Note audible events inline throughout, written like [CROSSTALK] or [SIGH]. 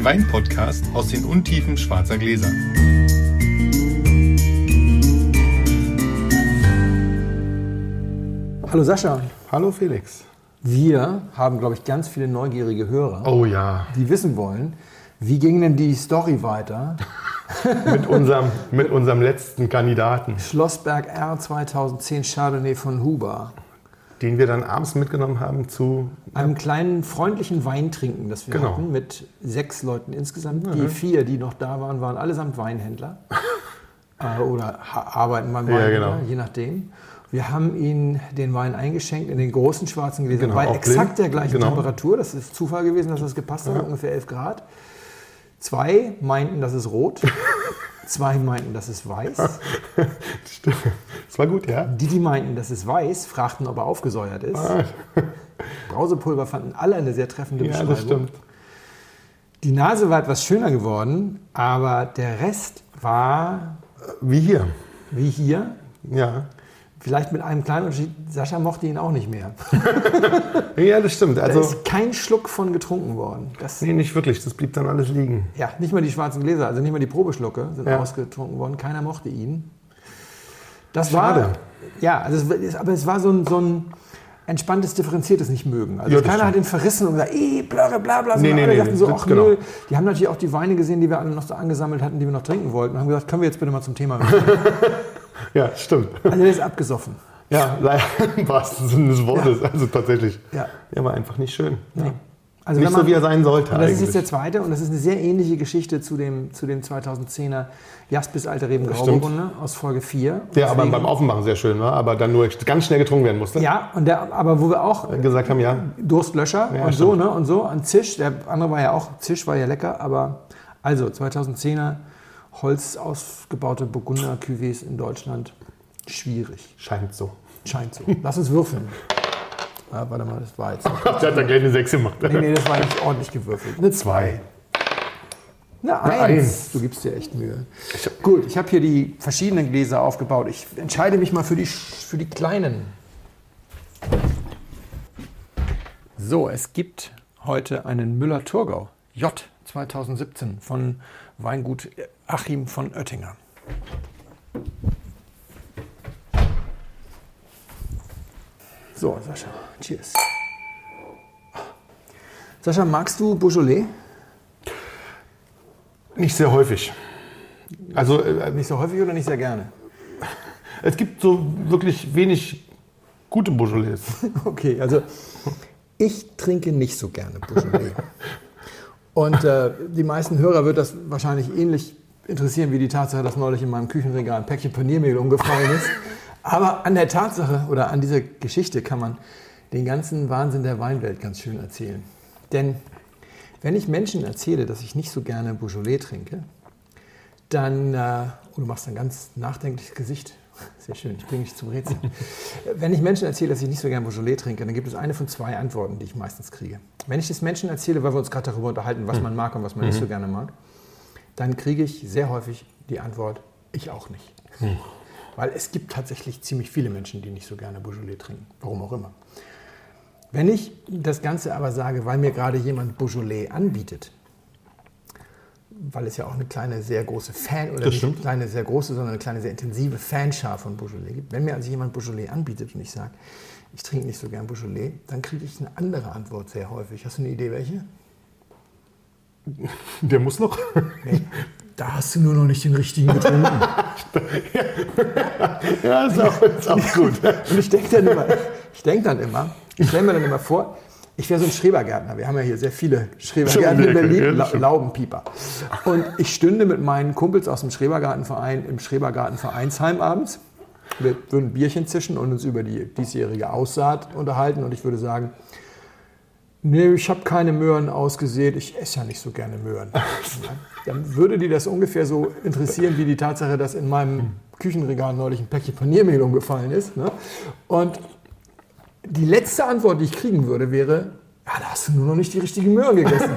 den Wein-Podcast aus den Untiefen schwarzer Gläser. Hallo Sascha. Hallo Felix. Wir haben, glaube ich, ganz viele neugierige Hörer, Oh ja, die wissen wollen, wie ging denn die Story weiter? [LAUGHS] mit unserem, mit unserem letzten Kandidaten, Schlossberg R 2010 Chardonnay von Huber. Den wir dann abends mitgenommen haben zu. Einem kleinen freundlichen Weintrinken, das wir Genau. hatten, mit sechs Leuten insgesamt. Die vier, die noch da waren, waren allesamt Weinhändler. [LAUGHS] äh, oder arbeiten beim Ja, Weinhändler, genau. je nachdem. Wir haben ihnen den Wein eingeschenkt in den großen schwarzen Gläsern Genau, bei exakt blind. der gleichen Genau. Temperatur. Das ist Zufall gewesen, dass das gepasst hat, ungefähr 11 Grad. Zwei meinten, das ist rot. [LAUGHS] Zwei meinten, das ist weiß. [LAUGHS] Das war gut, ja? Die, die meinten, das ist weiß, fragten, ob er aufgesäuert ist. Ah, [LAUGHS] Brausepulver fanden alle eine sehr treffende ja, Beschreibung. das stimmt. Die Nase war etwas schöner geworden, aber der Rest war Wie hier. wie hier. Ja. Vielleicht mit einem kleinen Unterschied. Sascha mochte ihn auch nicht mehr. [LAUGHS] Ja, das stimmt. Da Also, ist kein Schluck von getrunken worden. Das, nee, nicht wirklich. Das blieb dann alles liegen. ja, nicht mal die schwarzen Gläser, also nicht mal die Probeschlucke sind Ja. ausgetrunken worden. Keiner mochte ihn. Das Schade. war. Ja, also es, aber es war so ein, so ein entspanntes, differenziertes Nicht-Mögen. Also Ja, keiner hat stimmt. ihn verrissen und gesagt, ey, blöre, bla, bla. Nee, sondern nee, alle nee, sagten so, ach genau. nö. Die haben natürlich auch die Weine gesehen, die wir alle noch so angesammelt hatten, die wir noch trinken wollten. Und haben gesagt, können wir jetzt bitte mal zum Thema kommen? [LAUGHS] Ja, stimmt. Also der ist abgesoffen. Ja, leider [LAUGHS] im wahrsten Sinne des Wortes. Also tatsächlich. Ja. Er war einfach nicht schön. Ja. Also Nicht man- so, wie er sein sollte Und das ist eigentlich. jetzt der zweite und das ist eine sehr ähnliche Geschichte zu dem, zu dem 2010er Jaspis Alte Reben. Grauburgunder aus Folge 4. Der aber Deswegen- beim Aufmachen sehr schön war, aber dann nur ganz schnell getrunken werden musste. Ja, und der, aber wo wir auch Gesagt haben, ja, Durstlöscher Ja, und so, ne? Und so, an Zisch. Der andere war ja auch, Zisch war ja lecker, aber also 2010er Holz ausgebaute Burgunder Cuvées in Deutschland. Schwierig. scheint so. Scheint so. Lass uns würfeln. Ah, warte mal, das war jetzt. Nicht. Der hat da gleich eine 6 gemacht. Nee, nee, das war nicht ordentlich gewürfelt. Eine Zwei. Eine Eine Eins. Eins. Du gibst dir echt Mühe. Gut, ich habe hier die verschiedenen Gläser aufgebaut. Ich entscheide mich mal für die, für die kleinen. So, es gibt heute einen Müller-Thurgau J 2017 von Weingut Achim von Oettinger. So, Sascha, cheers. Sascha, magst du Beaujolais? Nicht sehr häufig. Also äh, Nicht so häufig oder nicht sehr gerne? [LAUGHS] es gibt so wirklich wenig gute Beaujolais. [LAUGHS] Okay, also ich trinke nicht so gerne Beaujolais. [LAUGHS] Und äh, die meisten Hörer wird das wahrscheinlich ähnlich interessieren wie die Tatsache, dass neulich in meinem Küchenregal ein Päckchen Paniermehl umgefallen ist. Aber an der Tatsache oder an dieser Geschichte kann man den ganzen Wahnsinn der Weinwelt ganz schön erzählen. Denn wenn ich Menschen erzähle, dass ich nicht so gerne Beaujolais trinke, dann, äh, oh, du machst ein ganz nachdenkliches Gesicht. [LAUGHS] Sehr schön, ich bringe dich zum Rätsel. Wenn ich Menschen erzähle, dass ich nicht so gerne Beaujolais trinke, dann gibt es eine von zwei Antworten, die ich meistens kriege. Wenn ich das Menschen erzähle, weil wir uns gerade darüber unterhalten, was man mag und was man nicht so gerne mag, dann kriege ich sehr häufig die Antwort, ich auch nicht. Weil es gibt tatsächlich ziemlich viele Menschen, die nicht so gerne Beaujolais trinken, warum auch immer. Wenn ich das Ganze aber sage, weil mir gerade jemand Beaujolais anbietet, weil es ja auch eine kleine, sehr große Fan, oder nicht eine kleine, sehr große, sondern eine kleine, sehr intensive Fanschar von Beaujolais gibt. Wenn mir also jemand Beaujolais anbietet und ich sage, ich trinke nicht so gern Beaujolais, dann kriege ich eine andere Antwort sehr häufig. Hast du eine Idee, welche? [LAUGHS] Der muss noch. Nee, da hast du nur noch nicht den richtigen getrunken. [LAUGHS] ja, ist auch, ist auch [LAUGHS] gut. Und ich denke dann immer, ich denke dann immer, ich stelle mir dann immer vor, ich wäre so ein Schrebergärtner. Wir haben ja hier sehr viele Schrebergärten in Berlin, La. Laubenpieper. Und ich stünde mit meinen Kumpels aus dem Schrebergartenverein im Schrebergartenvereinsheim abends. Wir würden ein Bierchen zischen und uns über die diesjährige Aussaat unterhalten. Und ich würde sagen, nee, ich habe keine Möhren ausgesät, ich esse ja nicht so gerne Möhren. [LAUGHS] Dann würde die das ungefähr so interessieren, wie die Tatsache, dass in meinem Küchenregal neulich ein Päckchen Paniermehl umgefallen ist. Ne? Und die letzte Antwort, die ich kriegen würde, wäre, ja, da hast du nur noch nicht die richtigen Möhren gegessen.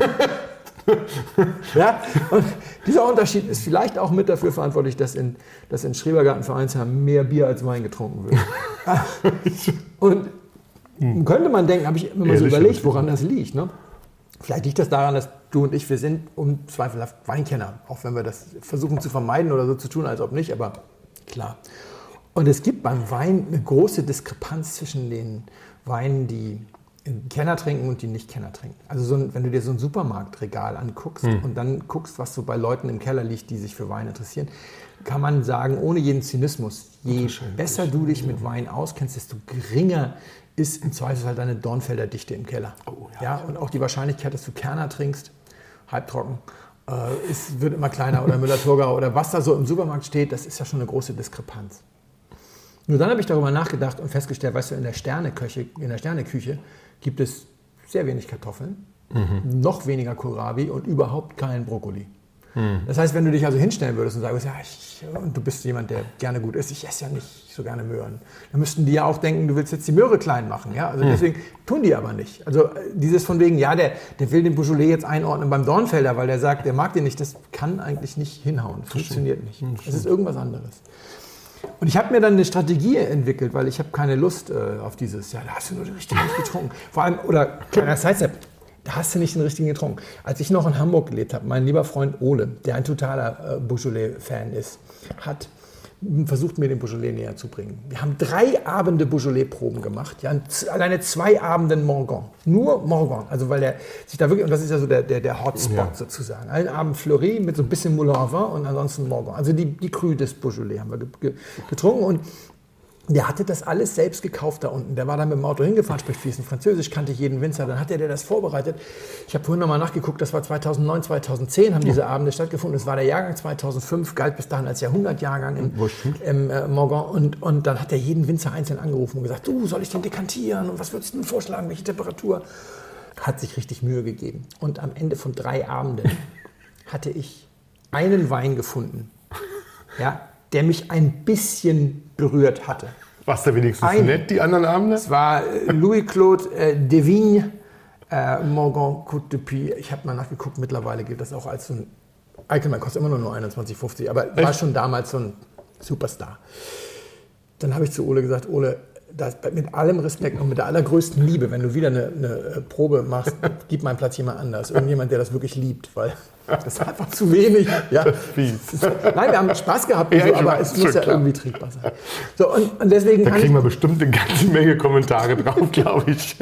[LAUGHS] ja? Und dieser Unterschied ist vielleicht auch mit dafür verantwortlich, dass in, dass in Schrebergartenvereinsheim mehr Bier als Wein getrunken wird. [LAUGHS] Und könnte man denken, habe ich immer mal so überlegt, woran das liegt. Ne? Vielleicht liegt das daran, dass du und ich, wir sind unzweifelhaft Weinkenner, auch wenn wir das versuchen zu vermeiden oder so zu tun, als ob nicht, aber klar. Und es gibt beim Wein eine große Diskrepanz zwischen den Weinen, die Kenner trinken und die Nicht-Kenner trinken. Also so ein, wenn du dir so ein Supermarktregal anguckst hm. und dann guckst, was so bei Leuten im Keller liegt, die sich für Wein interessieren, kann man sagen, ohne jeden Zynismus, je besser du dich mit Wein auskennst, desto geringer ist im Zweifelsfall deine Dornfelder Dichte im Keller. Oh, ja. ja. und auch die Wahrscheinlichkeit, dass du Kerner trinkst, halbtrocken, äh, ist, wird immer kleiner oder Müller-Thurgau oder was da so im Supermarkt steht, das ist ja schon eine große Diskrepanz. Nur dann habe ich darüber nachgedacht und festgestellt, weißt du, in der Sterneküche, in der Sterneküche gibt es sehr wenig Kartoffeln, mhm. noch weniger Kohlrabi und überhaupt keinen Brokkoli. Mhm. Das heißt, wenn du dich also hinstellen würdest und sagst, ja, ich, und du bist jemand, der gerne gut isst, ich esse ja nicht so gerne Möhren, dann müssten die ja auch denken, du willst jetzt die Möhre klein machen. Ja? Also mhm. deswegen tun die aber nicht. Also äh, dieses von wegen, ja, der, der will den Beaujolais jetzt einordnen beim Dornfelder, weil der sagt, der mag den nicht, das kann eigentlich nicht hinhauen, funktioniert nicht. Das ist irgendwas anderes. Und ich habe mir dann eine Strategie entwickelt, weil ich habe keine Lust äh, auf dieses, ja, da hast du nur den richtigen getrunken. Vor allem, oder kleiner Sidestep, hast du nicht den richtigen getrunken. Als ich noch in Hamburg gelebt habe, mein lieber Freund Ole, der ein totaler äh, Beaujolais-Fan ist, hat versucht, mir den Beaujolais näher zu bringen. Wir haben drei Abende Beaujolais-Proben gemacht, ja, alleine zwei Abenden Morgon. Nur Morgon, also weil der sich da wirklich, und das ist ja so der, der, der Hotspot ja. sozusagen. Einen Abend Fleury mit so ein bisschen Moulin Vin und ansonsten Morgon. Also die, die Cru des Beaujolais haben wir getrunken und der hatte das alles selbst gekauft da unten. Der war dann mit dem Auto hingefahren, spricht fließend Französisch, kannte jeden Winzer. Dann hat er das vorbereitet. Ich habe vorhin nochmal nachgeguckt, das war 2009, 2010 haben diese Abende stattgefunden. Es war der Jahrgang 2005, galt bis dahin als Jahrhundertjahrgang im, im äh, Morgan. Und, und dann hat er jeden Winzer einzeln angerufen und gesagt, du, soll ich den dekantieren? Und was würdest du denn vorschlagen? Welche Temperatur? Hat sich richtig Mühe gegeben. Und am Ende von drei Abenden [LAUGHS] hatte ich einen Wein gefunden, ja, der mich ein bisschen berührt hatte. Was da wenigstens ein, nett, die anderen Abende? Es war äh, Louis-Claude äh, Devigne, äh, Morgan Côte de Puy. Ich habe mal nachgeguckt, mittlerweile gilt das auch als so ein Allgemein kostet immer nur 21,50, aber Echt? war schon damals so ein Superstar. Dann habe ich zu Ole gesagt, Ole, das, mit allem Respekt und mit der allergrößten Liebe, wenn du wieder eine, eine äh, Probe machst, [LAUGHS] gib meinen Platz jemand anders. Irgendjemand, der das wirklich liebt, weil das ist einfach zu wenig. Ja. Nein, wir haben Spaß gehabt, ja, so, aber es muss ja klar. irgendwie trinkbar sein. So, und, und deswegen da kriegen wir bestimmt eine ganze Menge Kommentare drauf, glaube ich.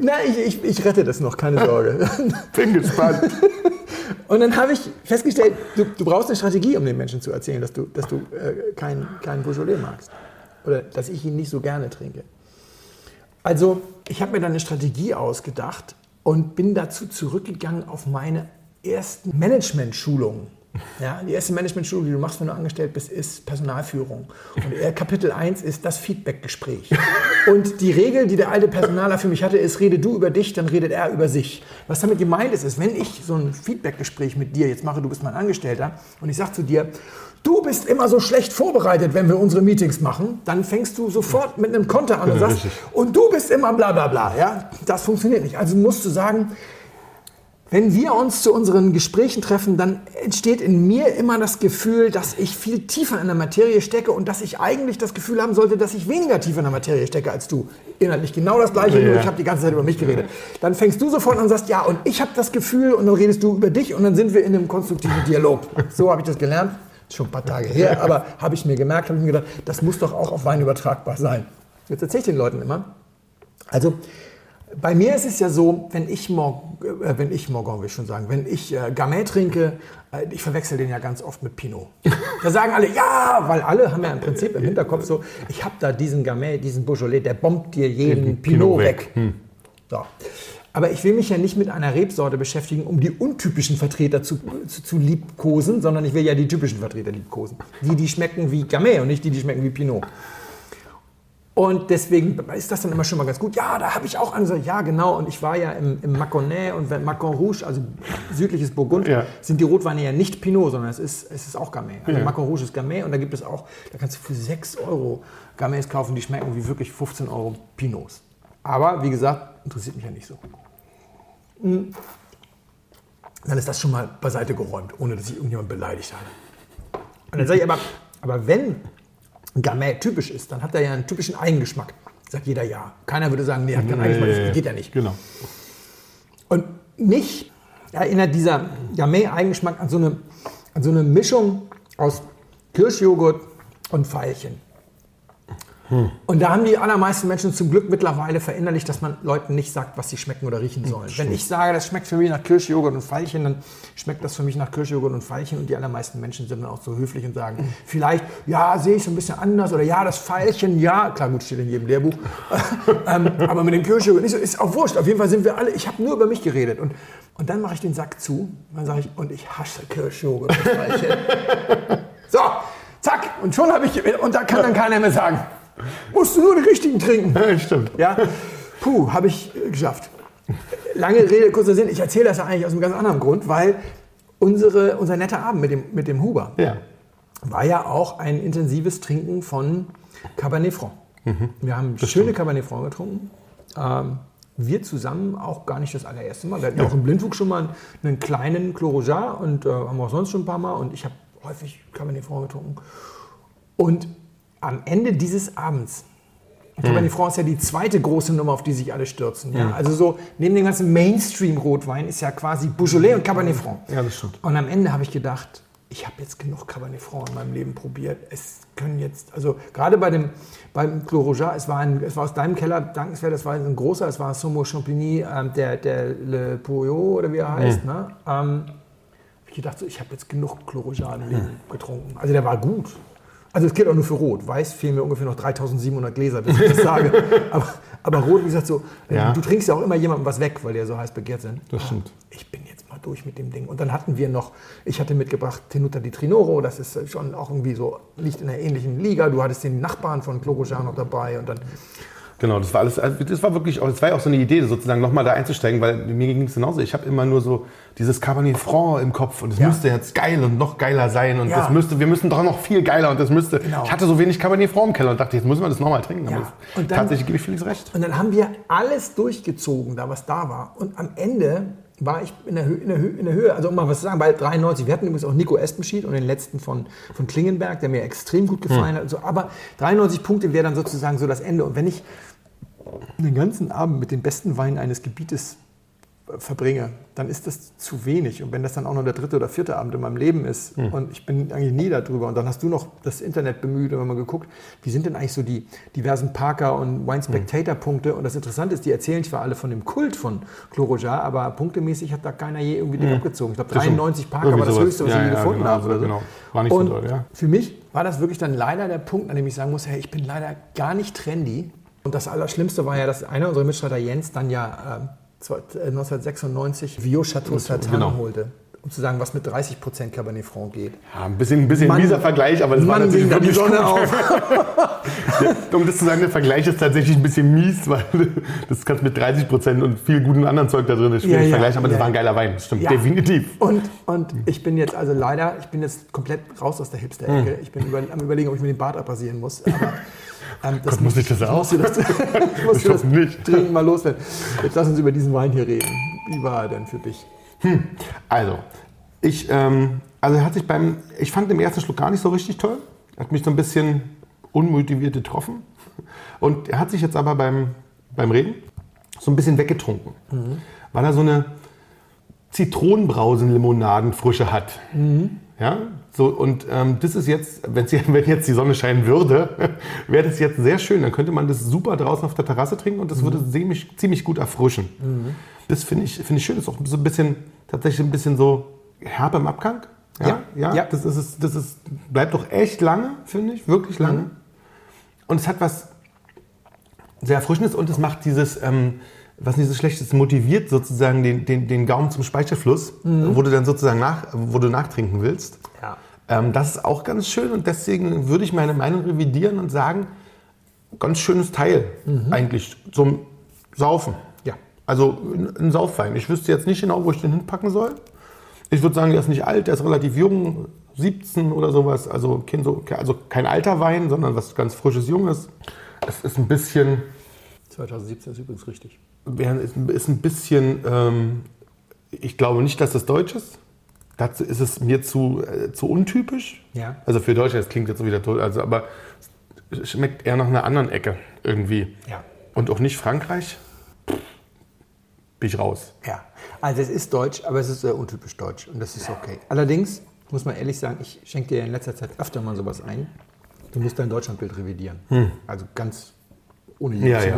Nein, ich, ich, ich, rette das noch, keine Sorge. Bin gespannt. Und dann habe ich festgestellt, du, du, brauchst eine Strategie, um den Menschen zu erzählen, dass du, dass du äh, keinen kein Beaujolais magst. Oder dass ich ihn nicht so gerne trinke. Also, ich habe mir dann eine Strategie ausgedacht und bin dazu zurückgegangen auf meine ersten Management-Schulungen. Ja, die erste Management-Schulung, die du machst, wenn du angestellt bist, ist Personalführung. Und Kapitel 1 ist das Feedback-Gespräch. Und die Regel, die der alte Personaler für mich hatte, ist, rede du über dich, dann redet er über sich. Was damit gemeint ist, ist, wenn ich so ein Feedback-Gespräch mit dir jetzt mache, du bist mein Angestellter, und ich sage zu dir, du bist immer so schlecht vorbereitet, wenn wir unsere Meetings machen, dann fängst du sofort mit einem Konter an und sagst, und du bist immer bla bla bla. Ja? Das funktioniert nicht. Also musst du sagen, wenn wir uns zu unseren Gesprächen treffen, dann entsteht in mir immer das Gefühl, dass ich viel tiefer in der Materie stecke und dass ich eigentlich das Gefühl haben sollte, dass ich weniger tiefer in der Materie stecke als du. Inhaltlich genau das Gleiche, ja. nur ich habe die ganze Zeit über mich geredet. Dann fängst du sofort an und sagst, ja, und ich habe das Gefühl und dann redest du über dich und dann sind wir in einem konstruktiven Dialog. So habe ich das gelernt. Schon ein paar Tage her, [LAUGHS] aber habe ich mir gemerkt, habe ich mir gedacht, das muss doch auch auf Wein übertragbar sein. Jetzt erzähle ich den Leuten immer. Also, bei mir ist es ja so, wenn ich, Mor äh, wenn ich Morgon will ich schon sagen, wenn ich äh, Gamay trinke, äh, ich verwechsel den ja ganz oft mit Pinot. [LAUGHS] Da sagen alle, ja, weil alle haben ja im Prinzip im Hinterkopf so, ich habe da diesen Gamay, diesen Beaujolais, der bombt dir jeden Pinot, Pinot, weg. weg. Hm. So. Aber ich will mich ja nicht mit einer Rebsorte beschäftigen, um die untypischen Vertreter zu, zu, zu, liebkosen, sondern ich will ja die typischen Vertreter liebkosen. Die, die schmecken wie Gamay und nicht die, die schmecken wie Pinot. Und deswegen ist das dann immer schon mal ganz gut. Ja, da habe ich auch angesagt, ja genau. Und ich war ja im, im Maconnais und Macon Rouge, also südliches Burgund, ja. sind die Rotweine ja nicht Pinot, sondern es ist, es ist auch Gamay. Also ja. Macon Rouge ist Gamay und da gibt es auch, da kannst du für 6 Euro Gamays kaufen, die schmecken wie wirklich 15 Euro Pinots. Aber wie gesagt, interessiert mich ja nicht so. Hm. Dann ist das schon mal beiseite geräumt, ohne dass ich irgendjemand beleidigt habe. Und dann sage ich aber, aber wenn Gamay typisch ist, dann hat er ja einen typischen Eigengeschmack. Sagt jeder ja. Keiner würde sagen, nee, hat keinen Eigengeschmack, das geht ja nicht. Genau. Und mich erinnert dieser Gamay-Eigengeschmack an, so eine, an so eine Mischung aus Kirschjoghurt und Veilchen. Und da haben die allermeisten Menschen zum Glück mittlerweile verinnerlicht, dass man Leuten nicht sagt, was sie schmecken oder riechen sollen. Wenn ich sage, das schmeckt für mich nach Kirschjoghurt und Veilchen, dann schmeckt das für mich nach Kirschjoghurt und Veilchen. Und die allermeisten Menschen sind dann auch so höflich und sagen, vielleicht, ja, sehe ich so ein bisschen anders oder ja, das Veilchen, ja. Klar, gut, steht in jedem Lehrbuch. [LAUGHS] ähm, aber mit dem Kirschjoghurt nicht so, ist auch wurscht. Auf jeden Fall sind wir alle, ich habe nur über mich geredet. Und, und dann mache ich den Sack zu. Dann sage ich, und ich hasse Kirschjoghurt und Veilchen. [LAUGHS] so, zack. Und schon habe ich, und da kann dann keiner mehr sagen, Musst du nur die richtigen trinken. Ja, stimmt. Ja, puh, habe ich äh, geschafft. Lange Rede, kurzer Sinn. Ich erzähle das ja eigentlich aus einem ganz anderen Grund, weil unsere, unser netter Abend mit dem, mit dem Huber Ja. war ja auch ein intensives Trinken von Cabernet Franc. Mhm. Wir haben schöne Cabernet Franc getrunken. Ähm, wir zusammen auch gar nicht das allererste Mal. Wir hatten auch im Blindwug schon mal einen, einen kleinen Clos und äh, haben auch sonst schon ein paar Mal. Und ich habe häufig Cabernet Franc getrunken. Und am Ende dieses Abends, Cabernet Franc ist ja die zweite große Nummer, auf die sich alle stürzen. Ja? Also so neben dem ganzen Mainstream-Rotwein ist ja quasi Beaujolais und Cabernet Franc. Ja, das stimmt. Und am Ende habe ich gedacht, ich habe jetzt genug Cabernet Franc in meinem Leben probiert. Es können jetzt, also gerade bei dem beim Clos Roger, es war, ein, es war aus deinem Keller dankenswert, es war ein großer, es war Somo Champigny, ähm, der, der Le Pouillot oder wie er heißt. Ne? Ähm, ich gedacht, so, ich habe jetzt genug Clos Roger im Leben getrunken. Also der war gut. Also es gilt auch nur für Rot. Weiß fehlen mir ungefähr noch 3700 Gläser, bis ich das sage. [LAUGHS] aber, aber Rot, wie gesagt, so, Ja. du trinkst ja auch immer jemandem was weg, weil die ja so heiß begehrt sind. Das stimmt. Ich bin jetzt mal durch mit dem Ding. Und dann hatten wir noch, ich hatte mitgebracht Tenuta di Trinoro, das ist schon auch irgendwie so, liegt in einer ähnlichen Liga. Du hattest den Nachbarn von Clorojan noch dabei und dann, Genau, das war alles, also das war wirklich, auch, das war ja auch so eine Idee, sozusagen nochmal da einzusteigen, weil mir ging es genauso. Ich habe immer nur so dieses Cabernet Franc im Kopf und es Ja. müsste jetzt geil und noch geiler sein und Ja. das müsste, wir müssen doch noch viel geiler und das müsste. Genau. Ich hatte so wenig Cabernet Franc im Keller und dachte, jetzt müssen wir das nochmal trinken. Ja. Dann- tatsächlich gebe ich Felix recht. und dann haben wir alles durchgezogen, da was da war. Und am Ende war ich in der, Höhe, in der, in der Höhe, also um mal was zu sagen, bei 93, wir hatten übrigens auch Nico Espenschied und den letzten von, von Klingenberg, der mir extrem gut gefallen hat. Also, aber 93 Punkte wäre dann sozusagen so das Ende. Und wenn ich den ganzen Abend mit den besten Weinen eines Gebietes äh, verbringe, dann ist das zu wenig. Und wenn das dann auch noch der dritte oder vierte Abend in meinem Leben ist und ich bin eigentlich nie darüber und dann hast du noch das Internet bemüht und mal geguckt, wie sind denn eigentlich so die diversen Parker und Wine Spectator Punkte und das Interessante ist, die erzählen zwar alle von dem Kult von Clorojar, aber punktemäßig hat da keiner je irgendwie den abgezogen. Ich glaube Das stimmt. 93 Parker war das höchste, was Ja, ich je ja, gefunden genau, habe. Oder so. genau. War nicht so und doll, ja. Für mich war das wirklich dann leider der Punkt, an dem ich sagen muss, hey, ich bin leider gar nicht trendy. Und das Allerschlimmste war ja, dass einer unserer Mitstreiter Jens dann ja äh, 1996 Vio Chateau Satin genau. holte. Um zu sagen, was mit 30% Cabernet Franc geht. Ja, ein bisschen, ein bisschen Mann- mieser Vergleich, aber das war Mann, ging natürlich da die wirklich Sonne gut. auf. [LAUGHS] Um das zu sagen, der Vergleich ist tatsächlich ein bisschen mies, weil das kannst mit 30 Prozent und viel guten anderen Zeug da drin ist schwierig Ja, ja, vergleichen, aber das war ein geiler Wein, das stimmt, definitiv. Und, und ich bin jetzt also leider, ich bin jetzt komplett raus aus der Hm. Hipster-Ecke. Ich bin über, am überlegen, ob ich mir den Bart abrasieren muss. Aber ähm, [LAUGHS] das Gott, muss ich das auch? musste das, [LAUGHS] ich musste Ich das hoffe nicht. dringend mal loswerden. Jetzt lass uns über diesen Wein hier reden. Wie war er denn für dich? Also, ich, ähm, also hat sich beim, ich fand den ersten Schluck gar nicht so richtig toll, hat mich so ein bisschen unmotiviert getroffen. Und er hat sich jetzt aber beim, beim Reden so ein bisschen weggetrunken, weil er so eine Zitronenbrausen-Limonadenfrische hat. Ja, so und ähm, das ist jetzt, [LAUGHS] wenn jetzt die Sonne scheinen würde, [LAUGHS] wäre das jetzt sehr schön. Dann könnte man das super draußen auf der Terrasse trinken und das würde ziemlich, ziemlich gut erfrischen. Das finde ich, finde ich schön. Ist auch so ein bisschen, tatsächlich ein bisschen so herb im Abgang. Ja, Ja. ja, Ja. Das, ist, das ist, bleibt doch echt lange, finde ich, wirklich lange. Und es hat was sehr Erfrischendes und es macht dieses, ähm, was nicht so schlecht ist, motiviert sozusagen den, den, den Gaumen zum Speicherfluss, wo du dann sozusagen nach, wo du nachtrinken willst. Ja. Ähm, das ist auch ganz schön und deswegen würde ich meine Meinung revidieren und sagen, ganz schönes Teil eigentlich zum Saufen. Ja. Also ein ein Saufwein. Ich wüsste jetzt nicht genau, wo ich den hinpacken soll. Ich würde sagen, der ist nicht alt, der ist relativ jung, 17 oder sowas. Also kein, so, also kein alter Wein, sondern was ganz frisches, junges. Es ist ein bisschen, 2017 ist übrigens richtig. ist ist ein bisschen, ähm, ich glaube nicht, dass das deutsch ist. Dazu ist es mir zu, äh, zu untypisch. Ja. Also für Deutschland, das klingt jetzt so wieder toll, also, aber es schmeckt eher nach einer anderen Ecke irgendwie. Ja. Und auch nicht Frankreich. bin ich raus. Ja, also es ist deutsch, aber es ist sehr untypisch deutsch und das ist okay. Allerdings muss man ehrlich sagen, ich schenke dir in letzter Zeit öfter mal sowas ein. Du musst dein Deutschlandbild revidieren. Also ganz ohne jeden Ja, ja.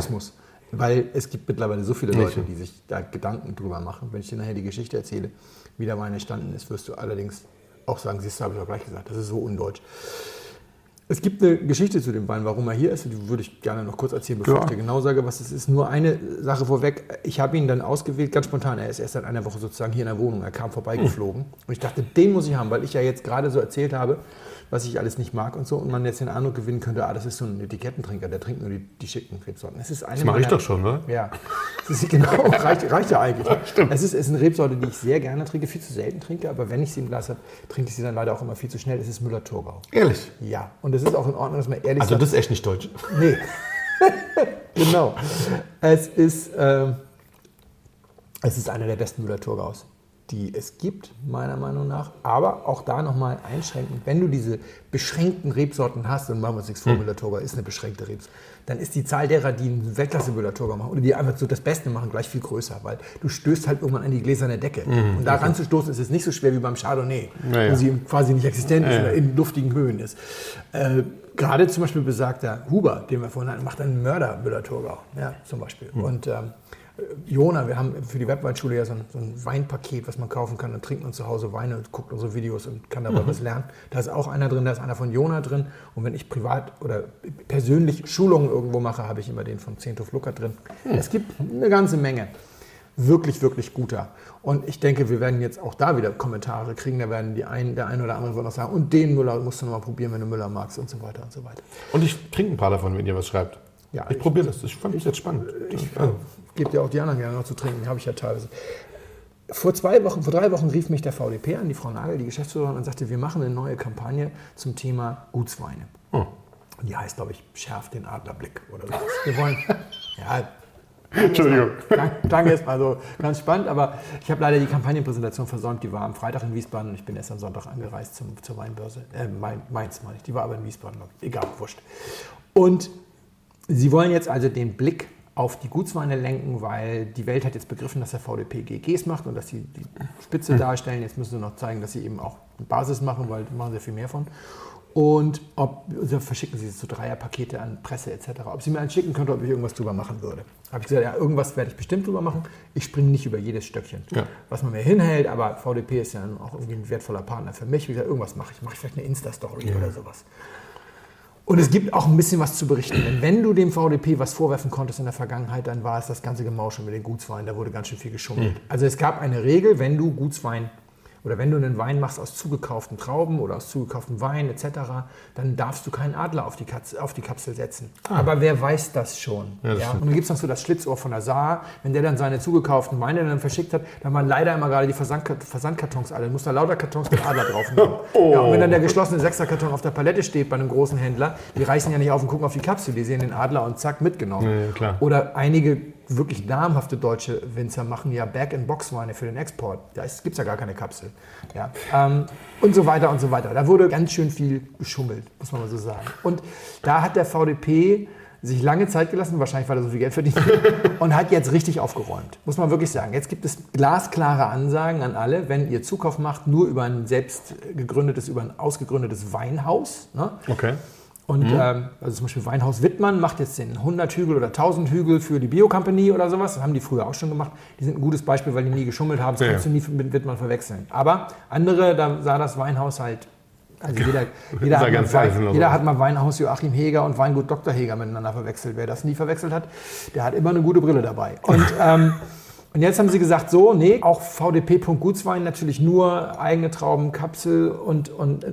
Weil es gibt mittlerweile so viele Leute, die sich da Gedanken drüber machen. Wenn ich dir nachher die Geschichte erzähle, wie der Wein entstanden ist, wirst du allerdings auch sagen, siehst du, habe ich auch gleich gesagt, das ist so undeutsch. Es gibt eine Geschichte zu dem Wein, warum er hier ist. Die würde ich gerne noch kurz erzählen, bevor Ja. ich dir genau sage, was es ist. Nur eine Sache vorweg. Ich habe ihn dann ausgewählt, ganz spontan. Er ist erst seit einer Woche sozusagen hier in der Wohnung. Er kam vorbeigeflogen. Und ich dachte, den muss ich haben, weil ich ja jetzt gerade so erzählt habe, was ich alles nicht mag und so. Und man jetzt den Eindruck gewinnen könnte, ah, das ist so ein Etikettentrinker, der trinkt nur die, die schicken Rebsorten. Es ist eine Das mache ich doch schon, oder? ja, das ist genau, [LAUGHS] reicht, reicht ja eigentlich. [LAUGHS] Es ist, es ist eine Rebsorte, die ich sehr gerne trinke, viel zu selten trinke, aber wenn ich sie im Glas habe, trinke ich sie dann leider auch immer viel zu schnell. Es ist Müller-Thurgau. Ehrlich. Ja, und es ist auch in Ordnung, dass man ehrlich Also sagt. das ist echt nicht deutsch. Nee. [LAUGHS] genau. Es ist, ähm, es ist einer der besten Müller-Thurgaus, die es gibt, meiner Meinung nach. Aber auch da nochmal einschränken. Wenn du diese beschränkten Rebsorten hast, und machen wir uns nichts vor, Müller-Thurgau ist eine beschränkte Rebs, dann ist die Zahl derer, die einen Weltklasse Müller-Thurgau machen oder die einfach so das Beste machen, gleich viel größer, weil du stößt halt irgendwann an die gläserne Decke. und da ranzustoßen ist es nicht so schwer wie beim Chardonnay, Ja, ja. wo sie quasi nicht existent ist Ja, ja. oder in luftigen Höhen ist. Äh, gerade zum Beispiel besagter Huber, den wir vorhin hatten, macht einen Mörder Müller-Thurgau, ja, zum Beispiel. Und ähm, Jona, wir haben für die Webweinschule ja so ein, so ein Weinpaket, was man kaufen kann. Dann trinkt man zu Hause Weine und guckt unsere Videos und kann dabei was lernen. Da ist auch einer drin, da ist einer von Jona drin. Und wenn ich privat oder persönlich Schulungen irgendwo mache, habe ich immer den von Zehnthof Luckert drin. Es gibt eine ganze Menge. Wirklich, wirklich guter. Und ich denke, wir werden jetzt auch da wieder Kommentare kriegen. Da werden die ein, der eine oder andere wird noch sagen, und den Müller musst du noch mal probieren, wenn du Müller magst und so weiter und so weiter. Und ich trinke ein paar davon, wenn ihr was schreibt. Ja, ich ich- probiere das. Ich fand das jetzt spannend. Ich Ja. gebe dir auch die anderen gerne noch zu trinken, habe ich ja teilweise. Vor zwei Wochen, vor drei Wochen rief mich der VDP an, die Frau Nagel, die Geschäftsführerin, und sagte, wir machen eine neue Kampagne zum Thema Gutsweine. Oh. Die heißt, glaube ich, Schärf den Adlerblick oder so. Wir wollen, [LAUGHS] ja, Entschuldigung. Dank- Danke erstmal so ganz spannend, aber ich habe leider die Kampagnenpräsentation versäumt. Die war am Freitag in Wiesbaden und ich bin erst am Sonntag angereist zum, zur Weinbörse. Äh, Main- Mainz meine ich. Die war aber in Wiesbaden. Egal, wurscht. Und Sie wollen jetzt also den Blick auf die Gutsweine lenken, weil die Welt hat jetzt begriffen, dass der VDP GGs macht und dass sie die Spitze darstellen. Jetzt müssen sie noch zeigen, dass sie eben auch eine Basis machen, weil da machen sie viel mehr von. Und ob, also verschicken sie so Dreierpakete an Presse etc. Ob sie mir einen schicken könnte, ob ich irgendwas drüber machen würde. Habe ich gesagt, ja, irgendwas werde ich bestimmt drüber machen. Ich springe nicht über jedes Stöckchen, Ja. was man mir hinhält, aber VDP ist ja auch irgendwie ein wertvoller Partner für mich. Wie gesagt, irgendwas mache ich. Mache ich vielleicht eine Insta-Story oder sowas. Und es gibt auch ein bisschen was zu berichten. Denn wenn du dem VDP was vorwerfen konntest in der Vergangenheit, dann war es das ganze Gemauschel mit den Gutsweinen. Da wurde ganz schön viel geschummelt. Also es gab eine Regel, wenn du Gutswein oder wenn du einen Wein machst aus zugekauften Trauben oder aus zugekauftem Wein etc., dann darfst du keinen Adler auf die, Katz, auf die Kapsel setzen. Aber wer weiß das schon? Ja, das Ja? Und dann gibt es noch so das Schlitzohr von der Saar. Wenn der dann seine zugekauften Weine dann verschickt hat, dann waren leider immer gerade die Versandkart- Versandkartons alle. Du musst da lauter Kartons mit Adler drauf nehmen. [LAUGHS] Ja, und wenn dann der geschlossene Sechserkarton auf der Palette steht bei einem großen Händler, die reißen ja nicht auf und gucken auf die Kapsel. Die sehen den Adler und zack, mitgenommen. Ja. Oder einige wirklich namhafte deutsche Winzer machen ja Bag-and-Box-Weine für den Export. Da gibt es ja gar keine Kapsel. Ja. Ähm, und so weiter und so weiter. Da wurde ganz schön viel geschummelt, muss man mal so sagen. Und da hat der VDP sich lange Zeit gelassen, wahrscheinlich weil er so viel Geld verdient hat, [LAUGHS] und hat jetzt richtig aufgeräumt. Muss man wirklich sagen. Jetzt gibt es glasklare Ansagen an alle, wenn ihr Zukauf macht, nur über ein selbst gegründetes, über ein ausgegründetes Weinhaus. Ne? Okay. Und ähm, also zum Beispiel Weinhaus Wittmann macht jetzt den 100 Hügel oder 1000 Hügel für die Bio-Company oder sowas. Das haben die früher auch schon gemacht. Die sind ein gutes Beispiel, weil die nie geschummelt haben. Das Ja, kannst du nie mit Wittmann verwechseln. Aber andere, da sah das Weinhaus halt. Also jeder, [LAUGHS] jeder, hat, mal, Wein, jeder hat mal Weinhaus Joachim Heger und Weingut Dr. Heger miteinander verwechselt. Wer das nie verwechselt hat, der hat immer eine gute Brille dabei. Und, [LAUGHS] ähm, und jetzt haben sie gesagt, so, nee, auch VDP.Gutswein natürlich nur eigene Trauben, Kapsel und, und äh,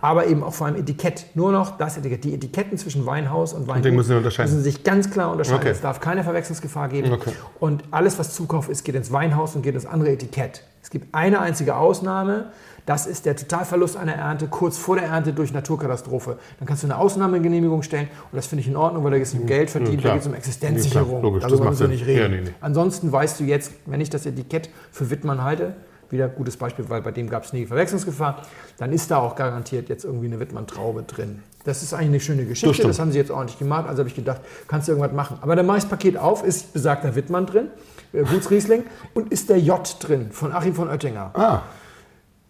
aber eben auch vor allem Etikett. Nur noch das Etikett. Die Etiketten zwischen Weinhaus und Weingut den müssen unterscheiden. müssen sich ganz klar unterscheiden. Okay. Es darf keine Verwechslungsgefahr geben. Okay. Und alles, was Zukauf ist, geht ins Weinhaus und geht ins andere Etikett. Es gibt eine einzige Ausnahme. Das ist der Totalverlust einer Ernte kurz vor der Ernte durch Naturkatastrophe. Dann kannst du eine Ausnahmegenehmigung stellen und das finde ich in Ordnung, weil da geht es nicht um Geld verdient, da klar. geht es um Ja, Existenzsicherung. logisch, das Darüber müssen wir nicht reden. Ja, nee, nee. Ansonsten weißt du jetzt, wenn ich das Etikett für Wittmann halte, wieder gutes Beispiel, weil bei dem gab es nie Verwechslungsgefahr, dann ist da auch garantiert jetzt irgendwie eine Wittmann-Traube drin. Das ist eigentlich eine schöne Geschichte. Das, haben sie jetzt ordentlich gemacht. Also habe ich gedacht, kannst du irgendwas machen. Aber dann mache ich das Paket auf, ist besagter Wittmann drin, Gutsriesling, und ist der J drin von Achim von Oettinger. Ah.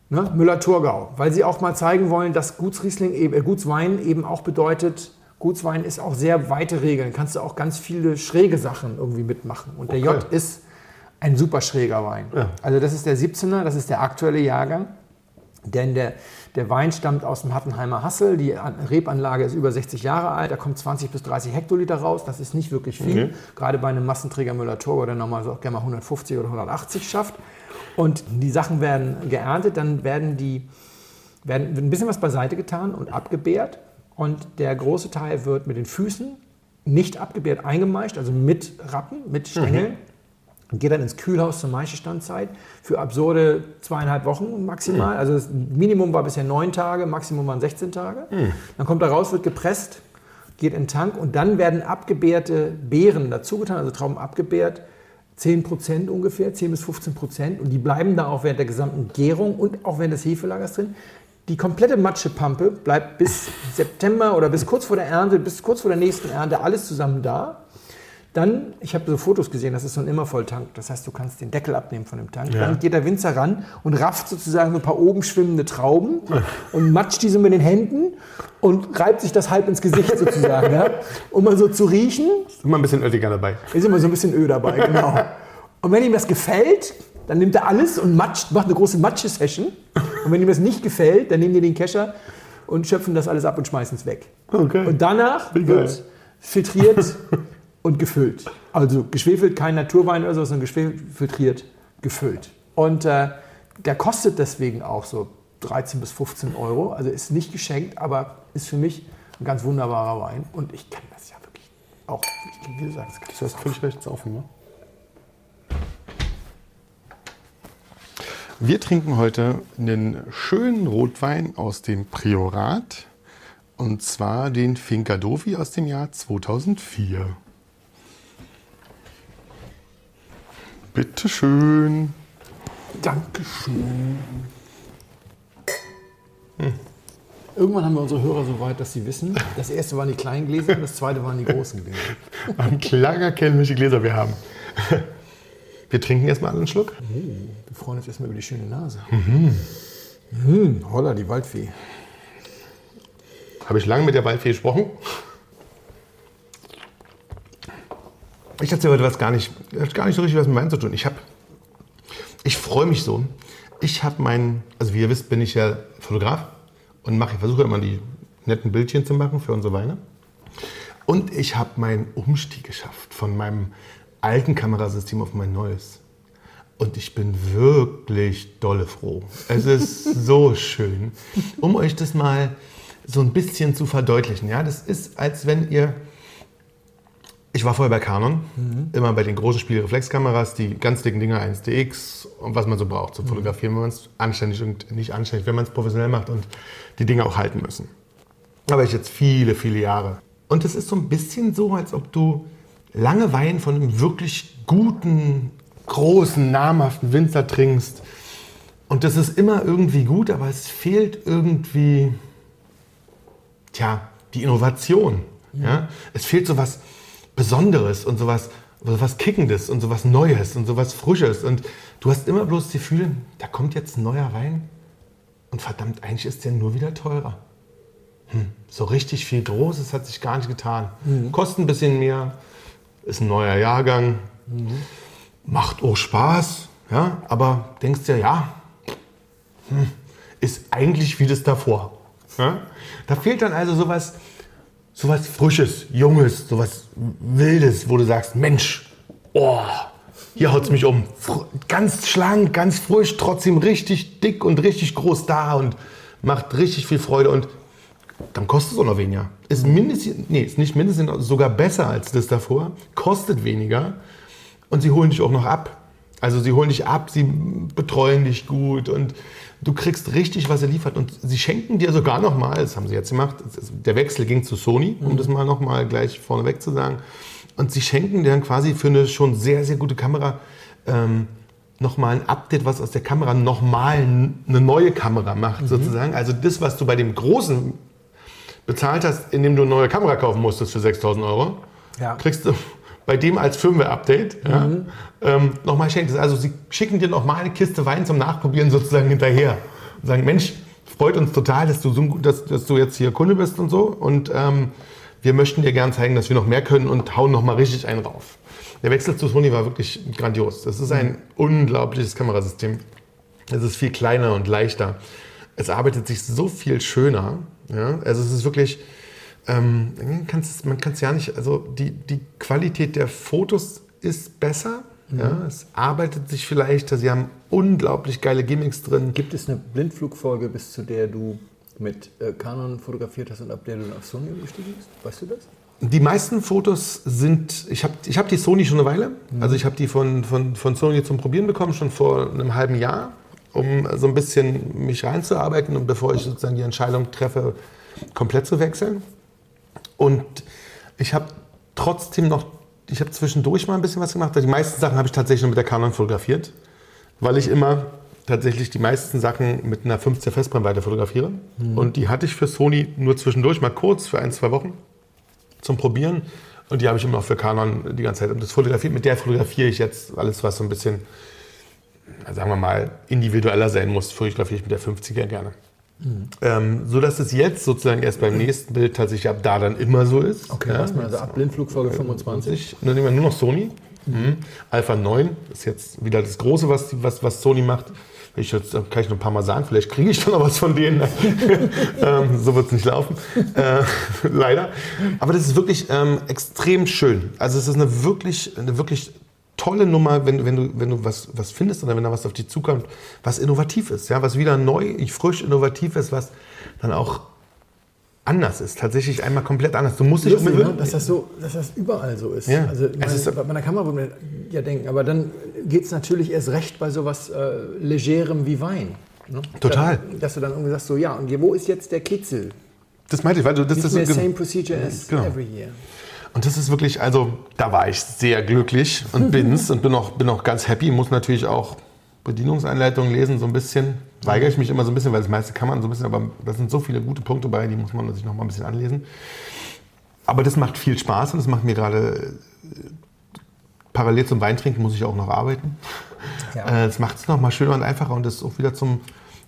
Ne? Müller-Thurgau. Weil sie auch mal zeigen wollen, dass Gutsriesling, eben, äh, Gutswein eben auch bedeutet, Gutswein ist auch sehr weite Regeln. Kannst du auch ganz viele schräge Sachen irgendwie mitmachen. Und der Okay. J ist ein super schräger Wein. Ja. Also das ist der 17er, das ist der aktuelle Jahrgang. Denn der, der Wein stammt aus dem Hattenheimer Hassel. Die An- Rebanlage ist über 60 Jahre alt. Da kommt 20 bis 30 Hektoliter raus. Das ist nicht wirklich viel. Okay. Gerade bei einem Massenträger Müller-Thurgau, der normalerweise auch gerne mal 150 oder 180 schafft. Und die Sachen werden geerntet, dann werden die werden wird ein bisschen was beiseite getan und abgebärt. Und der große Teil wird mit den Füßen nicht abgebärt eingemeischt, also mit Rappen, mit Stängeln. Und geht dann ins Kühlhaus zur Maischestandzeit für absurde zweieinhalb Wochen maximal. Also das Minimum war bisher neun Tage, Maximum waren 16 Tage. Dann kommt er raus, wird gepresst, geht in den Tank und dann werden abgebärte Beeren dazugetan, also Trauben abgebärt. 10 Prozent ungefähr, 10 bis 15 Prozent. Und die bleiben da auch während der gesamten Gärung und auch während des Hefelagers drin. Die komplette Matschepampe bleibt bis September oder bis kurz vor der Ernte, bis kurz vor der nächsten Ernte alles zusammen da. Dann, ich habe so Fotos gesehen, das ist so ein Immervolltank. Das heißt, du kannst den Deckel abnehmen von dem Tank. Ja. Dann geht der Winzer ran und rafft sozusagen so ein paar oben schwimmende Trauben [LAUGHS] und matscht die so mit den Händen und reibt sich das halb ins Gesicht sozusagen. ja, um mal so zu riechen. Ist immer ein bisschen Oettinger dabei. Ist immer so ein bisschen Öl dabei, genau. Und wenn ihm das gefällt, dann nimmt er alles und matscht, macht eine große Matsche-Session. Und wenn ihm das nicht gefällt, dann nehmen die den Kescher und schöpfen das alles ab und schmeißen es weg. Okay. Und danach wird filtriert [LAUGHS] und gefüllt. Also geschwefelt, kein Naturwein oder so, sondern geschwefelt, filtriert, gefüllt. Und äh, der kostet deswegen auch so 13 bis 15 Euro. Also ist nicht geschenkt, aber ist für mich ein ganz wunderbarer Wein. Und ich kann das ja wirklich auch, wie du sagst, Du hast völlig recht, offen, ne? Wir trinken heute einen schönen Rotwein aus dem Priorat. Und zwar den Fincadovi aus dem Jahr 2004. Bitte schön. Dankeschön. Irgendwann haben wir unsere Hörer so weit, dass sie wissen, das erste waren die kleinen Gläser und das zweite waren die großen Gläser. [LAUGHS] Ein klarer kennen, welche Gläser wir haben. Wir trinken erstmal einen Schluck. Wir freuen uns erstmal über die schöne Nase. Mhm. Holla, die Waldfee. Habe ich lange mit der Waldfee gesprochen. Ich erzähle heute was gar nicht, gar nicht so richtig was mit meinem zu tun. Ich habe, ich freue mich so. Ich habe meinen, also wie ihr wisst, bin ich ja Fotograf und mache, ich versuche immer die netten Bildchen zu machen für unsere Weine. Und ich habe meinen Umstieg geschafft von meinem alten Kamerasystem auf mein neues. Und ich bin wirklich dolle froh. Es ist [LAUGHS] so schön. Um euch das mal so ein bisschen zu verdeutlichen. Ja, das ist, als wenn ihr. Ich war vorher bei Canon, immer bei den großen Spielreflexkameras, die ganz dicken Dinger 1DX und was man so braucht zum Fotografieren, wenn man es anständig und nicht anständig, wenn man es professionell macht und die Dinge auch halten müssen. Da war ich jetzt viele, viele Jahre. Und es ist so ein bisschen so, als ob du lange Wein von einem wirklich guten, großen, namhaften Winzer trinkst. Und das ist immer irgendwie gut, aber es fehlt irgendwie, tja, die Innovation. Ja. Es fehlt so was Besonderes und sowas, sowas Kickendes und sowas Neues und sowas Frisches. Und du hast immer bloß das Gefühl, da kommt jetzt ein neuer Wein und verdammt, eigentlich ist der nur wieder teurer. Hm, so richtig viel Großes hat sich gar nicht getan. Kostet ein bisschen mehr, ist ein neuer Jahrgang, macht auch Spaß, ja, aber denkst dir, ja, hm, ist eigentlich wie das davor. Ja? Da fehlt dann also sowas, sowas Frisches, Junges, sowas Wildes, wo du sagst, Mensch, oh, hier haut es mich um. Fr ganz schlank, ganz frisch, trotzdem richtig dick und richtig groß da und macht richtig viel Freude und dann kostet es auch noch weniger. Ist mindestens, nee, ist nicht mindestens, sogar besser als das davor, kostet weniger und sie holen dich auch noch ab. Also sie holen dich ab, sie betreuen dich gut und du kriegst richtig, was er liefert. Und sie schenken dir sogar noch mal, das haben sie jetzt gemacht, der Wechsel ging zu Sony, um das mal noch mal gleich vorneweg zu sagen. Und sie schenken dir dann quasi für eine schon sehr, sehr gute Kamera ähm, noch mal ein Update, was aus der Kamera noch mal eine neue Kamera macht, sozusagen. Also das, was du bei dem großen bezahlt hast, indem du eine neue Kamera kaufen musstest für 6000 Euro, Ja. kriegst du bei dem als Firmware-Update ja, ähm, nochmal schenkt. Also sie schicken dir nochmal eine Kiste Wein zum Nachprobieren sozusagen hinterher. Und sagen, Mensch, freut uns total, dass du, so, dass, dass du jetzt hier Kunde bist und so. Und ähm, wir möchten dir gern zeigen, dass wir noch mehr können und hauen nochmal richtig einen rauf. Der Wechsel zu Sony war wirklich grandios. Das ist ein unglaubliches Kamerasystem. Es ist viel kleiner und leichter. Es arbeitet sich so viel schöner. Ja? Also es ist wirklich, ähm, man kann es ja nicht, also die, die Qualität der Fotos ist besser. Ja? Es arbeitet sich viel leichter. Sie haben unglaublich geile Gimmicks drin. Gibt es eine Blindflugfolge, bis zu der du mit äh, Canon fotografiert hast und ab der du dann auf Sony umgestiegen bist? Weißt du das? Die meisten Fotos sind, ich habe ich hab die Sony schon eine Weile. Also ich habe die von, von, von Sony zum Probieren bekommen, schon vor einem halben Jahr, um so ein bisschen mich reinzuarbeiten und bevor ich sozusagen die Entscheidung treffe, komplett zu wechseln. Und ich habe trotzdem noch, ich habe zwischendurch mal ein bisschen was gemacht. Die meisten Sachen habe ich tatsächlich nur mit der Canon fotografiert, weil ich immer tatsächlich die meisten Sachen mit einer 15 Festbrennweite fotografiere. Und die hatte ich für Sony nur zwischendurch mal kurz für ein, zwei Wochen zum Probieren. Und die habe ich immer noch für Canon die ganze Zeit. Und das fotografiert, mit der fotografiere ich jetzt alles, was so ein bisschen, sagen wir mal, individueller sein muss, fotografiere ich mit der 50er gerne. Ähm, so dass es jetzt sozusagen erst beim nächsten Bild tatsächlich ab da dann immer so ist. Okay, man also ab Blindflugfolge 25. Ich, dann nehmen wir nur noch Sony. Mhm. Alpha 9 ist jetzt wieder das Große, was, was, was Sony macht. Ich jetzt, kann ich noch ein paar Mal sagen, vielleicht kriege ich dann noch was von denen. [LAUGHS] ähm, so wird es nicht laufen. Äh, [LAUGHS] leider. Aber das ist wirklich ähm, extrem schön. Also es ist eine wirklich, eine wirklich tolle Nummer, wenn, du- wenn du, wenn du was, was findest oder wenn da was auf dich zukommt, was innovativ ist, ja, was wieder neu, frisch, innovativ ist, was dann auch anders ist. Tatsächlich einmal komplett anders. Du musst dich Lustig, ne? dass, das so, dass das überall so ist. Ja. Also meine, ist- bei meiner Kamera würde man ja denken, aber dann geht es natürlich erst recht bei sowas äh, Legerem wie Wein. Ne? Total. Dann, dass du dann irgendwie sagst, so ja, und wo ist jetzt der Kitzel? Das meinte ich, weil du das Nicht ist mehr so- same procedure as Genau. every year. Und das ist wirklich, also da war ich sehr glücklich und [LAUGHS] bin's und bin auch, bin auch ganz happy. Muss natürlich auch Bedienungsanleitungen lesen, so ein bisschen. Weigere ich mich immer so ein bisschen, weil das meiste kann man so ein bisschen, aber da sind so viele gute Punkte bei, die muss man sich noch mal ein bisschen anlesen. Aber das macht viel Spaß und das macht mir gerade äh, parallel zum Weintrinken muss ich auch noch arbeiten. Ja. Äh, Es macht es noch mal schöner und einfacher und ist auch wieder zum,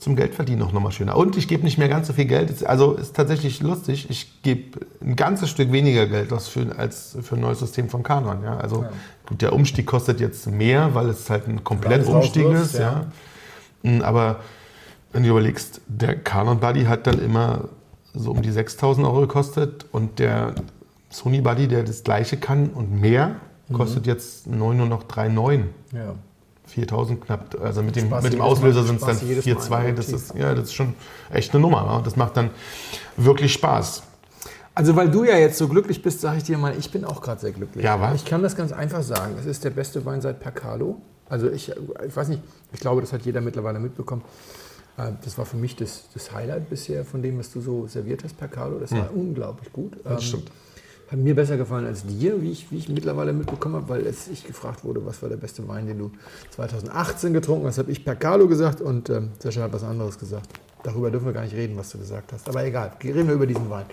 zum Geldverdienen noch mal schöner. Und ich gebe nicht mehr ganz so viel Geld. Also ist tatsächlich lustig. Ich gebe ein ganzes Stück weniger Geld aus für, als für ein neues System von Canon. Ja? Also Ja. gut, der Umstieg kostet jetzt mehr, weil es halt ein komplett Alles Umstieg ist. Ja. Mm, Aber wenn du überlegst, der Canon Buddy hat dann immer so um die 6000 Euro gekostet und der Sony Buddy, der das gleiche kann und mehr, Mhm. kostet jetzt neu nur noch 3,9. Ja. 4000 knapp. Also mit dem, Spaß mit dem Auslöser sind es dann Spaß jedes Mal 4,2. Das ist, ja, das ist schon echt eine Nummer. Ja. Das macht dann wirklich Spaß. Also weil du ja jetzt so glücklich bist, sage ich dir mal, ich bin auch gerade sehr glücklich. Ja, was? Ich kann das ganz einfach sagen. Es ist der beste Wein seit Percalo. Also ich, ich weiß nicht, ich glaube, das hat jeder mittlerweile mitbekommen. Äh, Das war für mich das, das Highlight bisher von dem, was du so serviert hast, Percalo. Das war unglaublich gut. Das Hm. stimmt. Hat mir besser gefallen als dir, wie ich, wie ich mittlerweile mitbekommen habe, weil als ich gefragt wurde, was war der beste Wein, den du 2018 getrunken hast, habe ich Percalo gesagt und ähm, Sascha hat was anderes gesagt. Darüber dürfen wir gar nicht reden, was du gesagt hast. Aber egal, reden wir über diesen Wein.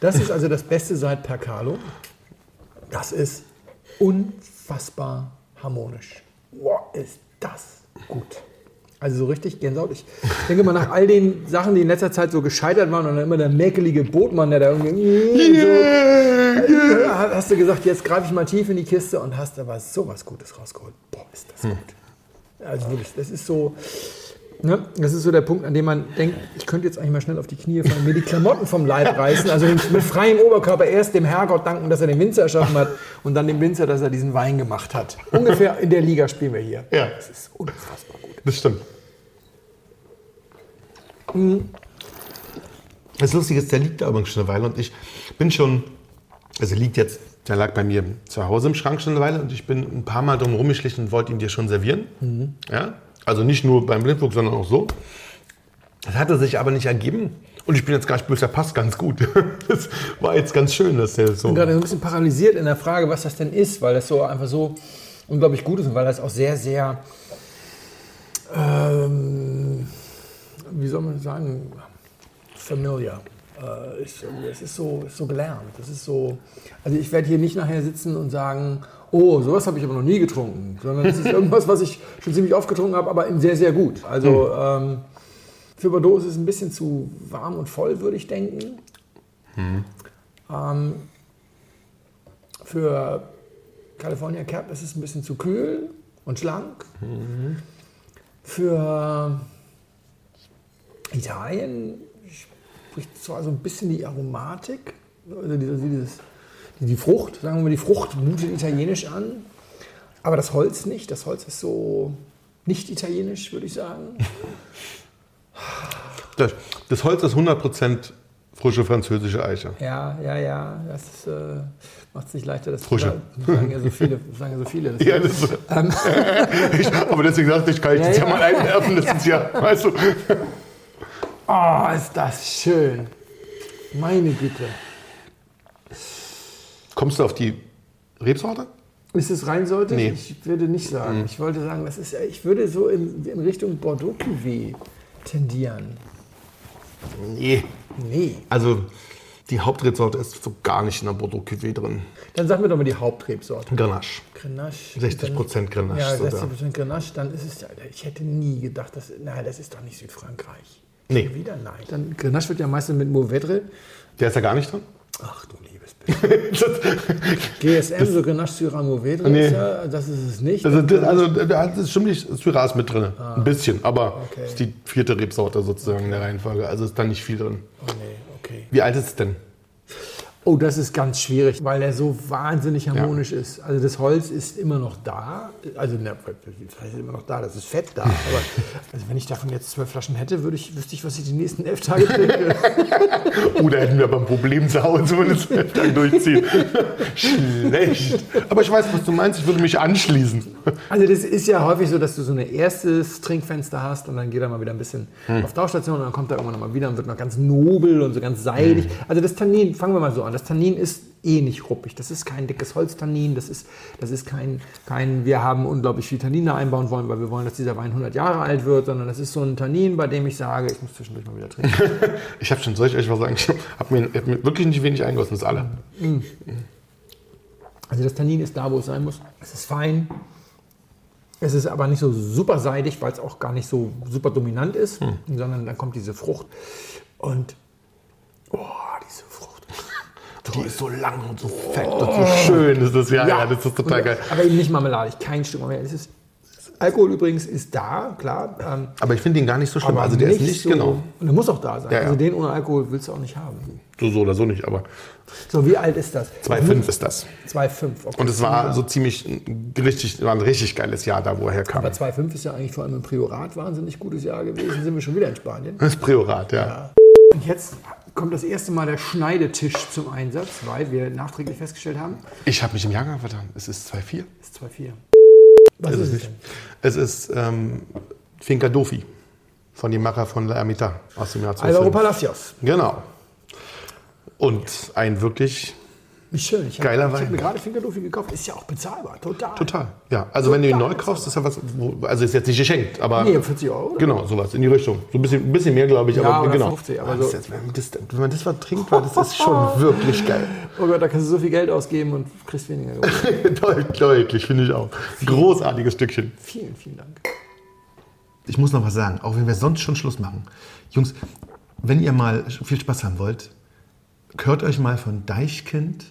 Das ist also das Beste seit Percalo. Das ist unfassbar harmonisch. Wow, ist das gut. Also so richtig Gänsehaut. Ich denke mal, nach all den Sachen, die in letzter Zeit so gescheitert waren und dann immer der mäkelige Bootmann, der da irgendwie so, hast du gesagt, jetzt greife ich mal tief in die Kiste und hast aber sowas Gutes rausgeholt. Boah, ist das gut. Also wirklich, das ist so, ne, das ist so der Punkt, an dem man denkt, ich könnte jetzt eigentlich mal schnell auf die Knie fallen, mir die Klamotten vom Leib [LAUGHS] reißen, also mit freiem Oberkörper erst dem Herrgott danken, dass er den Winzer erschaffen hat und dann dem Winzer, dass er diesen Wein gemacht hat. Ungefähr in der Liga spielen wir hier. Ja. Das ist unfassbar gut. Das stimmt. Das Lustige ist, der liegt da übrigens schon eine Weile und ich bin schon, also liegt jetzt, der lag bei mir zu Hause im Schrank schon eine Weile und ich bin ein paar Mal drum rumgeschlichen und wollte ihn dir schon servieren. Ja? Also nicht nur beim Blindflug, sondern auch so. Das hatte sich aber nicht ergeben und ich bin jetzt gar nicht böse, der passt ganz gut. [LAUGHS] Das war jetzt ganz schön, dass der so... bin gerade so ein bisschen paralysiert in der Frage, was das denn ist, weil das so einfach so unglaublich gut ist und weil das auch sehr, sehr, ähm, wie soll man sagen, familiar. äh, ist, es ist so, ist so gelernt. Das ist so, also ich werde hier nicht nachher sitzen und sagen, oh, sowas habe ich aber noch nie getrunken, sondern es ist [LAUGHS] irgendwas, was ich schon ziemlich oft getrunken habe, aber sehr, sehr gut. Also ähm, für Bordeaux ist es ein bisschen zu warm und voll, würde ich denken. Ähm, für California Cap ist es ein bisschen zu kühl und schlank. Für Italien spricht zwar so ein bisschen die Aromatik, also dieses, die Frucht, sagen wir mal, die Frucht mutet italienisch an, aber das Holz nicht. Das Holz ist so nicht italienisch, würde ich sagen. [LAUGHS] Das, das Holz ist 100% frische französische Eiche. Ja, ja, ja, das äh, macht es nicht leichter. Das Frische. sagen ja so viele. Das sagen ja so viele. Das Ja, das ist, [LAUGHS] [LAUGHS] ich, aber deswegen sagte ich, kann ich Ja, das ja, ja. mal einwerfen. Das ist ja, weißt du. Oh, ist das schön. Meine Güte. Kommst du auf die Rebsorte? Ist es rein sollte? Nee. Ich würde nicht sagen. Ich wollte sagen, das ist, ich würde so in, in Richtung Bordeaux Cuvée tendieren. Nee. Nee. Also die Hauptrebsorte ist so gar nicht in der Bordeaux Cuvée drin. Dann sag mir doch mal die Hauptrebsorte. Grenache. Grenache. 60% Grenache. Ja, so da. 60% Grenache, dann ist es ja, ich hätte nie gedacht, dass, nein, das ist doch nicht Südfrankreich. Nee. Wieder nein. Dann Grenache wird ja meistens mit Mourvedre. Der ist ja gar nicht drin? Ach du. GSM, so Grenache Syrah Mourvedre, Nee. ist ja, das ist es nicht. Also, das, also da hat es stimmt nicht, Syrah ist mit drin. Ein bisschen, aber Ah. Okay. ist die vierte Rebsorte sozusagen in der Reihenfolge. Also ist da nicht viel drin. oh nee, okay. Wie alt ist es denn? Oh, das ist ganz schwierig, weil er so wahnsinnig harmonisch ist. Also das Holz ist immer noch da. Also ne, das heißt immer noch da, das ist Fett da. Aber [LAUGHS] also wenn ich davon jetzt zwölf Flaschen hätte, würde ich, wüsste ich, was ich die nächsten elf Tage trinke. [LAUGHS] Oh, da hätten wir aber ein Problem zu Hause, wenn wir das dann durchziehen. [LAUGHS] Schlecht. Aber ich weiß, was du meinst. Ich würde mich anschließen. Also das ist ja häufig so, dass du so ein erstes Trinkfenster hast und dann geht er mal wieder ein bisschen auf Tauchstation und dann kommt er irgendwann mal wieder und wird noch ganz nobel und so ganz seidig. Also das Tannin, fangen wir mal so an, das Tannin ist eh nicht ruppig. Das ist kein dickes Holztannin, das ist, das ist kein, kein, wir haben unglaublich viel Tannin da einbauen wollen, weil wir wollen, dass dieser Wein 100 Jahre alt wird, sondern das ist so ein Tannin, bei dem ich sage, ich muss zwischendurch mal wieder trinken. [LAUGHS] Ich habe schon, soll ich euch was sagen? Ich habe mir, hab mir wirklich nicht wenig eingossen, das alle. Also das Tannin ist da, wo es sein muss. Es ist fein. Es ist aber nicht so super seidig, weil es auch gar nicht so super dominant ist, sondern dann kommt diese Frucht. Und, oh, diese Frucht. Die ist so lang und so fett und so schön. Das ist ja, ja, das ist total Und- geil. Aber eben nicht marmeladig, kein Stück Marmelade. Es ist, Alkohol übrigens ist da, klar. Ähm, Aber ich finde den gar nicht so schlimm. aber Also der ist nicht so, genau. Und der muss auch da sein. Ja, ja. Also den ohne Alkohol willst du auch nicht haben. So, so oder so nicht, aber So, wie alt ist das? 2,5 ist das. 2,5. Okay. Und es war so ziemlich richtig, war ein richtig geiles Jahr da, wo er herkam. Aber 2,5 ist ja eigentlich vor allem im Priorat wahnsinnig gutes Jahr gewesen. Sind wir schon wieder in Spanien. Das Priorat, ja. Und jetzt kommt das erste Mal der Schneidetisch zum Einsatz, weil wir nachträglich festgestellt haben, Ich habe mich im Jahrgang vertan. Es ist 2,4. es ist 2,4. Was Ist ist es es nicht. denn? Es ist ähm, Finca Dofi von dem Macher von La Ermita aus dem Jahr Alvaro 2005. Palacios. Genau. Und ein wirklich Schön. Ich Geiler habe Wein. hab mir gerade Fingerdofi gekauft. Ist ja auch bezahlbar. Total. total. Ja, also wenn du ihn Total neu kaufst, ist ja was, wo, also ist jetzt nicht geschenkt, aber Nee, 40 Euro. Oder? genau, sowas in die Richtung. So ein bisschen, ein bisschen mehr, glaube ich, Ja, aber genau. 50, aber Ah, so- ist, wenn, man das, wenn man das vertrinkt, war, das ist schon [LAUGHS] wirklich geil. Oh Gott, da kannst du so viel Geld ausgeben und kriegst weniger. [LAUGHS] Deutlich, finde ich auch. Großartiges Stückchen. vielen, vielen Dank. Ich muss noch was sagen, auch wenn wir sonst schon Schluss machen. Jungs, wenn ihr mal viel Spaß haben wollt, hört euch mal von Deichkind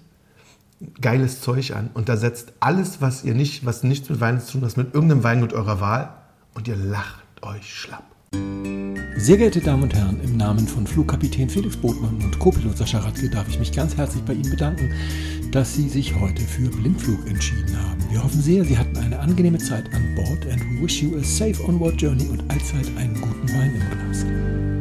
geiles Zeug an und da setzt alles, was ihr nicht, was nichts mit Wein zu tun hat, mit irgendeinem Weingut eurer Wahl und ihr lacht euch schlapp. Sehr geehrte Damen und Herren, im Namen von Flugkapitän Felix Botmann und Co-Pilot Sascha Radke darf ich mich ganz herzlich bei Ihnen bedanken, dass Sie sich heute für Blindflug entschieden haben. Wir hoffen sehr, Sie hatten eine angenehme Zeit an Bord and we wish you a safe onward journey und allzeit einen guten Wein im Glas.